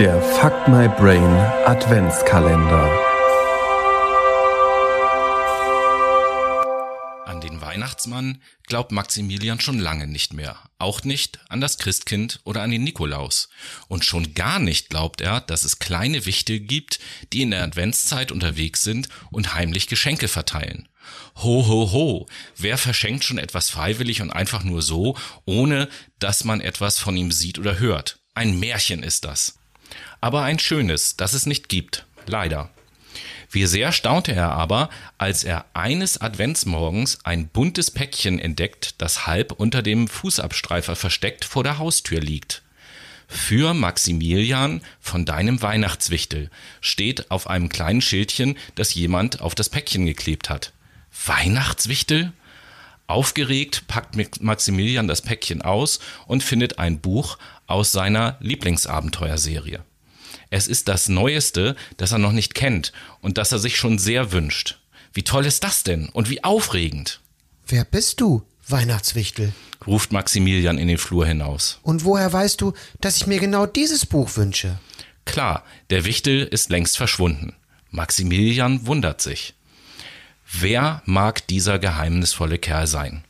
Der Fuck My Brain Adventskalender. An den Weihnachtsmann glaubt Maximilian schon lange nicht mehr. Auch nicht an das Christkind oder an den Nikolaus. Und schon gar nicht glaubt er, dass es kleine Wichte gibt, die in der Adventszeit unterwegs sind und heimlich Geschenke verteilen. Ho, ho, ho. Wer verschenkt schon etwas freiwillig und einfach nur so, ohne dass man etwas von ihm sieht oder hört? Ein Märchen ist das aber ein schönes, das es nicht gibt, leider. Wie sehr staunte er aber, als er eines Adventsmorgens ein buntes Päckchen entdeckt, das halb unter dem Fußabstreifer versteckt vor der Haustür liegt. Für Maximilian von deinem Weihnachtswichtel steht auf einem kleinen Schildchen, das jemand auf das Päckchen geklebt hat. Weihnachtswichtel? Aufgeregt packt Maximilian das Päckchen aus und findet ein Buch aus seiner Lieblingsabenteuerserie. Es ist das Neueste, das er noch nicht kennt und das er sich schon sehr wünscht. Wie toll ist das denn und wie aufregend. Wer bist du, Weihnachtswichtel? ruft Maximilian in den Flur hinaus. Und woher weißt du, dass ich mir genau dieses Buch wünsche? Klar, der Wichtel ist längst verschwunden. Maximilian wundert sich. Wer mag dieser geheimnisvolle Kerl sein?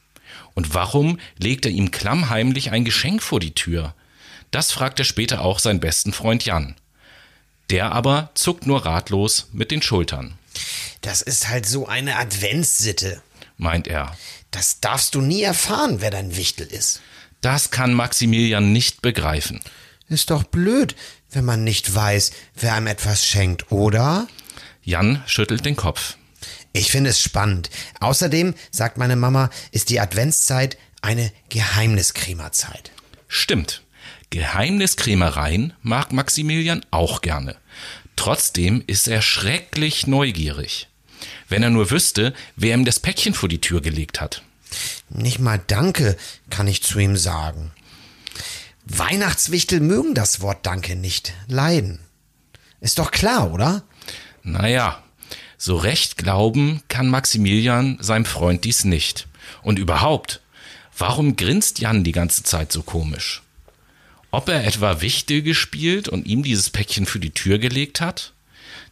Und warum legt er ihm klammheimlich ein Geschenk vor die Tür? Das fragt er später auch seinen besten Freund Jan. Der aber zuckt nur ratlos mit den Schultern. Das ist halt so eine Adventssitte, meint er. Das darfst du nie erfahren, wer dein Wichtel ist. Das kann Maximilian nicht begreifen. Ist doch blöd, wenn man nicht weiß, wer einem etwas schenkt, oder? Jan schüttelt den Kopf. Ich finde es spannend. Außerdem, sagt meine Mama, ist die Adventszeit eine Geheimniskrämerzeit. Stimmt. Geheimniskrämereien mag Maximilian auch gerne. Trotzdem ist er schrecklich neugierig. Wenn er nur wüsste, wer ihm das Päckchen vor die Tür gelegt hat. Nicht mal Danke kann ich zu ihm sagen. Weihnachtswichtel mögen das Wort Danke nicht leiden. Ist doch klar, oder? Naja, so recht glauben kann Maximilian seinem Freund dies nicht. Und überhaupt, warum grinst Jan die ganze Zeit so komisch? ob er etwa Wichtel gespielt und ihm dieses Päckchen für die Tür gelegt hat?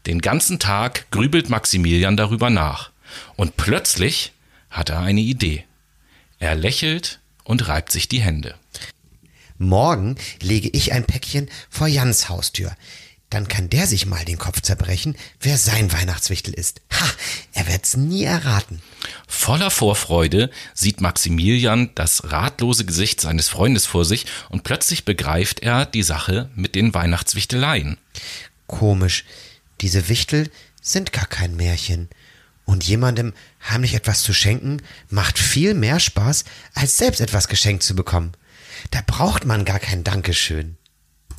Den ganzen Tag grübelt Maximilian darüber nach. Und plötzlich hat er eine Idee. Er lächelt und reibt sich die Hände. Morgen lege ich ein Päckchen vor Jans Haustür. Dann kann der sich mal den Kopf zerbrechen, wer sein Weihnachtswichtel ist. Ha, er wird's nie erraten. Voller Vorfreude sieht Maximilian das ratlose Gesicht seines Freundes vor sich und plötzlich begreift er die Sache mit den Weihnachtswichteleien. Komisch, diese Wichtel sind gar kein Märchen. Und jemandem heimlich etwas zu schenken, macht viel mehr Spaß, als selbst etwas geschenkt zu bekommen. Da braucht man gar kein Dankeschön.